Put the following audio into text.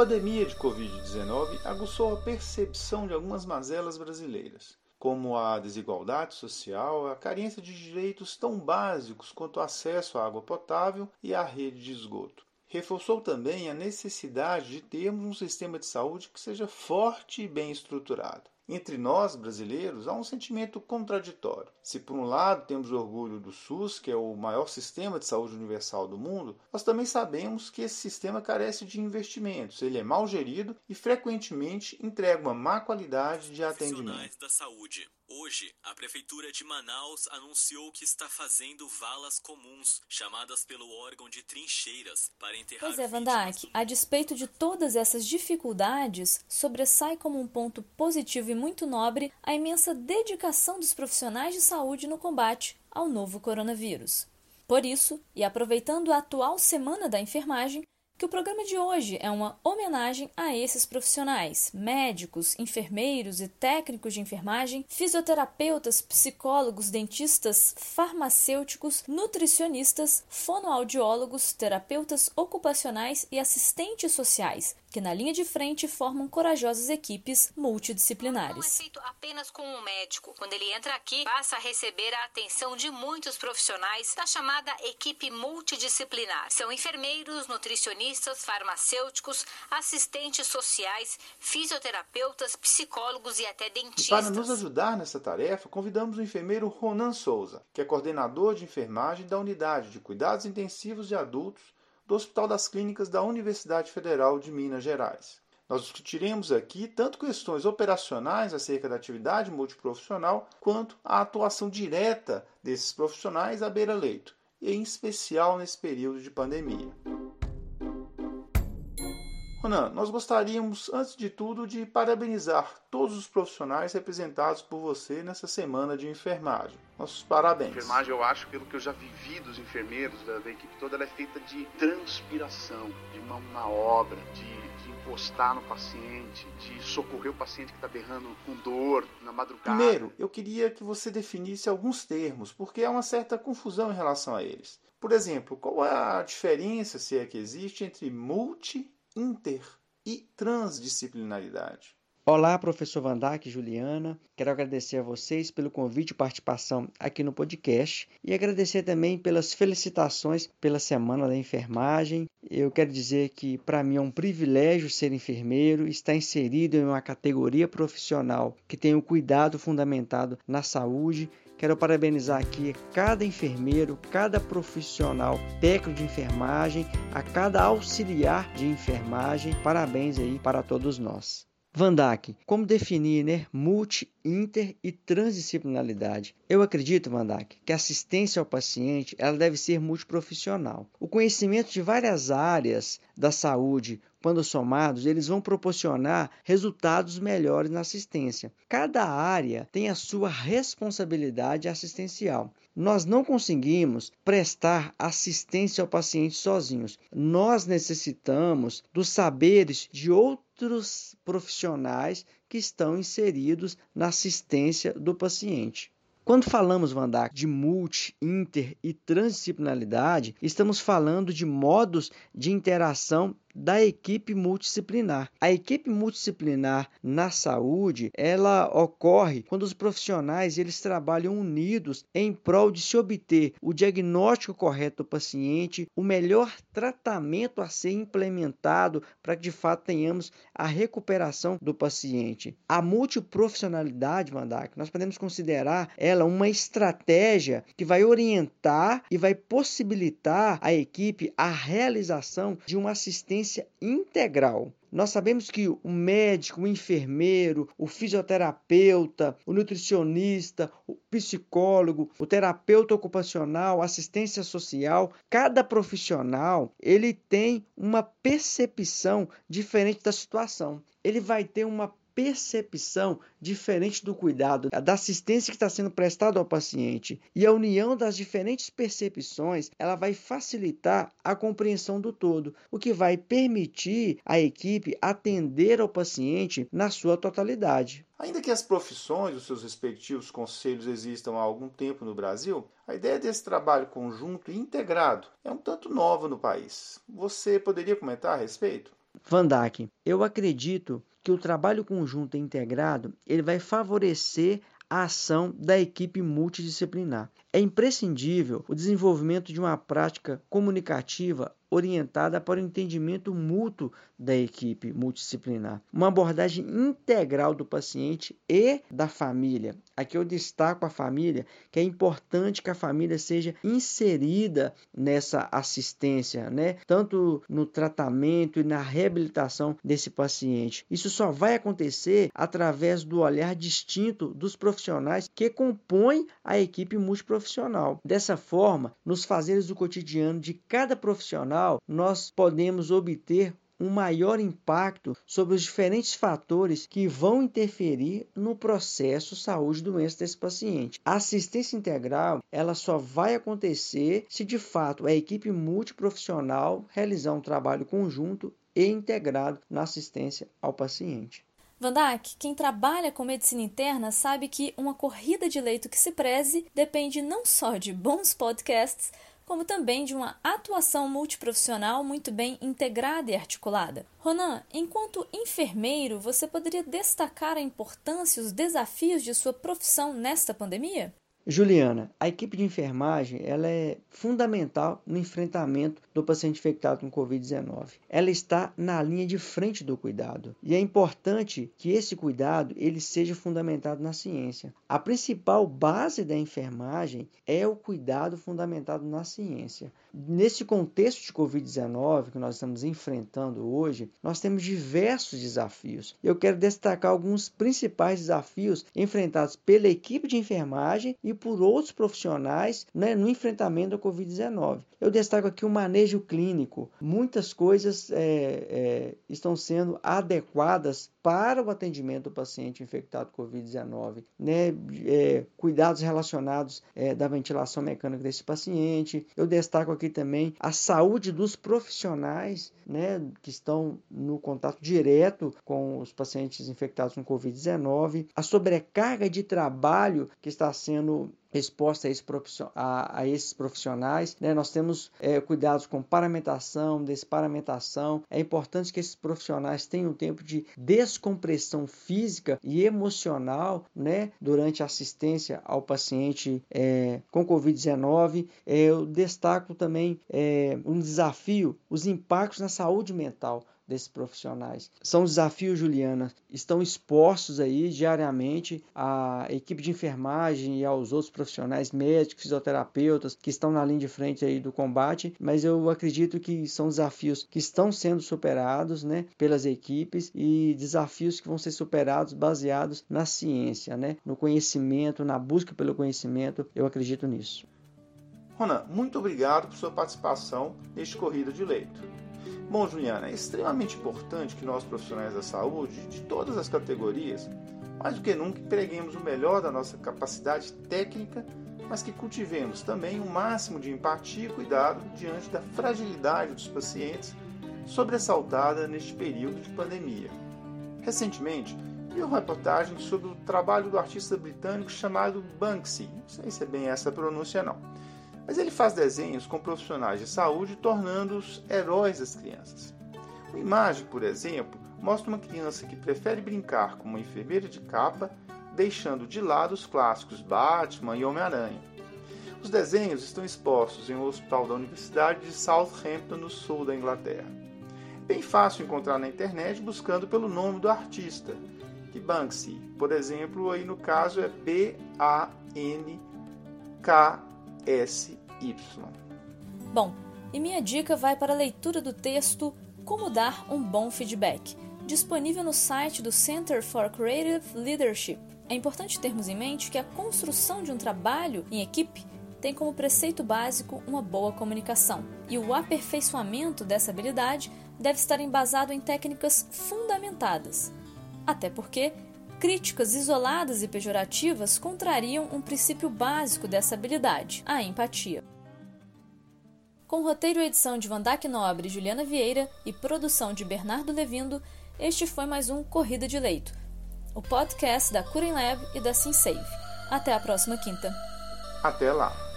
pandemia de Covid-19 aguçou a percepção de algumas mazelas brasileiras, como a desigualdade social, a carência de direitos tão básicos quanto o acesso à água potável e à rede de esgoto. Reforçou também a necessidade de termos um sistema de saúde que seja forte e bem estruturado. Entre nós, brasileiros, há um sentimento contraditório. Se, por um lado, temos orgulho do SUS, que é o maior sistema de saúde universal do mundo, nós também sabemos que esse sistema carece de investimentos, ele é mal gerido e frequentemente entrega uma má qualidade de atendimento. da saúde. Hoje, a Prefeitura de Manaus anunciou que está fazendo valas comuns, chamadas pelo órgão de trincheiras, para enterrar. Pois é, Vandak, a despeito de todas essas dificuldades, sobressai como um ponto positivo e muito nobre a imensa dedicação dos profissionais de saúde no combate ao novo coronavírus. Por isso, e aproveitando a atual Semana da Enfermagem, que o programa de hoje é uma homenagem a esses profissionais, médicos, enfermeiros e técnicos de enfermagem, fisioterapeutas, psicólogos, dentistas, farmacêuticos, nutricionistas, fonoaudiólogos, terapeutas ocupacionais e assistentes sociais, que na linha de frente formam corajosas equipes multidisciplinares. Não é feito apenas com um médico. Quando ele entra aqui, passa a receber a atenção de muitos profissionais da chamada equipe multidisciplinar. São enfermeiros, nutricionistas, farmacêuticos, assistentes sociais, fisioterapeutas, psicólogos e até dentistas. E para nos ajudar nessa tarefa, convidamos o enfermeiro Ronan Souza, que é coordenador de enfermagem da unidade de cuidados intensivos de adultos do Hospital das Clínicas da Universidade Federal de Minas Gerais. Nós discutiremos aqui tanto questões operacionais acerca da atividade multiprofissional, quanto a atuação direta desses profissionais à beira-leito, e em especial nesse período de pandemia. Ronan, nós gostaríamos, antes de tudo, de parabenizar todos os profissionais representados por você nessa semana de enfermagem. Nossos parabéns. A enfermagem, eu acho, pelo que eu já vivi dos enfermeiros, da, da equipe toda, ela é feita de transpiração, de mão na obra, de, de encostar no paciente, de socorrer o paciente que está berrando com dor na madrugada. Primeiro, eu queria que você definisse alguns termos, porque há uma certa confusão em relação a eles. Por exemplo, qual é a diferença, se é que existe, entre multi inter e transdisciplinaridade. Olá, professor Vandak e Juliana. Quero agradecer a vocês pelo convite e participação aqui no podcast e agradecer também pelas felicitações pela Semana da Enfermagem. Eu quero dizer que para mim é um privilégio ser enfermeiro, estar inserido em uma categoria profissional que tem o cuidado fundamentado na saúde Quero parabenizar aqui cada enfermeiro, cada profissional técnico de enfermagem, a cada auxiliar de enfermagem. Parabéns aí para todos nós. Vandak, como definir né, multi, inter e transdisciplinaridade? Eu acredito, Vandak, que a assistência ao paciente ela deve ser multiprofissional. O conhecimento de várias áreas da saúde, quando somados, eles vão proporcionar resultados melhores na assistência. Cada área tem a sua responsabilidade assistencial. Nós não conseguimos prestar assistência ao paciente sozinhos. Nós necessitamos dos saberes de outros profissionais que estão inseridos na assistência do paciente. Quando falamos, Vandak, de multi, inter e transdisciplinaridade, estamos falando de modos de interação da equipe multidisciplinar. A equipe multidisciplinar na saúde, ela ocorre quando os profissionais eles trabalham unidos em prol de se obter o diagnóstico correto do paciente, o melhor tratamento a ser implementado para que de fato tenhamos a recuperação do paciente. A multiprofissionalidade, Mandak, nós podemos considerar ela uma estratégia que vai orientar e vai possibilitar a equipe a realização de uma assistência assistência integral. Nós sabemos que o médico, o enfermeiro, o fisioterapeuta, o nutricionista, o psicólogo, o terapeuta ocupacional, assistência social, cada profissional, ele tem uma percepção diferente da situação. Ele vai ter uma percepção diferente do cuidado, da assistência que está sendo prestada ao paciente. E a união das diferentes percepções, ela vai facilitar a compreensão do todo, o que vai permitir a equipe atender ao paciente na sua totalidade. Ainda que as profissões, os seus respectivos conselhos existam há algum tempo no Brasil, a ideia desse trabalho conjunto e integrado é um tanto nova no país. Você poderia comentar a respeito? Vandak, eu acredito que o trabalho conjunto e integrado ele vai favorecer a ação da equipe multidisciplinar. É imprescindível o desenvolvimento de uma prática comunicativa orientada para o entendimento mútuo da equipe multidisciplinar, uma abordagem integral do paciente e da família. Aqui eu destaco a família, que é importante que a família seja inserida nessa assistência, né? Tanto no tratamento e na reabilitação desse paciente. Isso só vai acontecer através do olhar distinto dos profissionais que compõem a equipe multiprofissional. Dessa forma, nos fazeres do cotidiano de cada profissional nós podemos obter um maior impacto sobre os diferentes fatores que vão interferir no processo saúde e doença desse paciente. A assistência integral, ela só vai acontecer se de fato a equipe multiprofissional realizar um trabalho conjunto e integrado na assistência ao paciente. Vandak, quem trabalha com medicina interna sabe que uma corrida de leito que se preze depende não só de bons podcasts, como também de uma atuação multiprofissional muito bem integrada e articulada. Ronan, enquanto enfermeiro, você poderia destacar a importância e os desafios de sua profissão nesta pandemia? Juliana, a equipe de enfermagem ela é fundamental no enfrentamento do paciente infectado com Covid-19. Ela está na linha de frente do cuidado e é importante que esse cuidado ele seja fundamentado na ciência. A principal base da enfermagem é o cuidado fundamentado na ciência. Nesse contexto de Covid-19 que nós estamos enfrentando hoje, nós temos diversos desafios. Eu quero destacar alguns principais desafios enfrentados pela equipe de enfermagem e por outros profissionais né, no enfrentamento da Covid-19. Eu destaco aqui o manejo clínico. Muitas coisas é, é, estão sendo adequadas para o atendimento do paciente infectado com Covid-19. Né? É, cuidados relacionados é, da ventilação mecânica desse paciente. Eu destaco aqui também a saúde dos profissionais né, que estão no contato direto com os pacientes infectados com Covid-19. A sobrecarga de trabalho que está sendo exposta a, esse a, a, esses profissionais. Né? Nós temos é, cuidados com paramentação, desparamentação. É importante que esses profissionais tenham tempo de descompressão física e emocional né? durante a assistência ao paciente é, com Covid-19. É, eu destaco também um desafio, os impactos na saúde mental desses profissionais. São desafios, Juliana, estão expostos aí diariamente à equipe de enfermagem e aos outros profissionais médicos, fisioterapeutas que estão na linha de frente aí do combate, mas eu acredito que são desafios que estão sendo superados, né, pelas equipes e desafios que vão ser superados baseados na ciência, né, no conhecimento, na busca pelo conhecimento. Eu acredito nisso. Ronan, muito obrigado por sua participação neste Corrida de Leito. Bom, Juliana, é extremamente importante que nós profissionais da saúde, de todas as categorias, mais do que nunca empreguemos o melhor da nossa capacidade técnica, mas que cultivemos também o um máximo de empatia e cuidado diante da fragilidade dos pacientes sobressaltada neste período de pandemia. Recentemente, vi uma reportagem sobre o trabalho do artista britânico chamado Banksy. Não sei se é bem essa a pronúncia não mas ele faz desenhos com profissionais de saúde, tornando-os heróis das crianças. Uma imagem, por exemplo, mostra uma criança que prefere brincar com uma enfermeira de capa, deixando de lado os clássicos Batman e Homem-Aranha. Os desenhos estão expostos em um hospital da Universidade de Southampton, no sul da Inglaterra. É bem fácil encontrar na internet buscando pelo nome do artista, que Banksy, por exemplo, aí no caso é B-A-N-K-S Y. Bom, e minha dica vai para a leitura do texto Como Dar um Bom Feedback, disponível no site do Center for Creative Leadership. É importante termos em mente que a construção de um trabalho em equipe tem como preceito básico uma boa comunicação, e o aperfeiçoamento dessa habilidade deve estar embasado em técnicas fundamentadas. Até porque críticas isoladas e pejorativas contrariam um princípio básico dessa habilidade, a empatia. Com roteiro e edição de Vandac Nobre e Juliana Vieira e produção de Bernardo Levindo, este foi mais um Corrida de Leito, o podcast da Curen Lab e da SimSave. Até a próxima quinta. Até lá!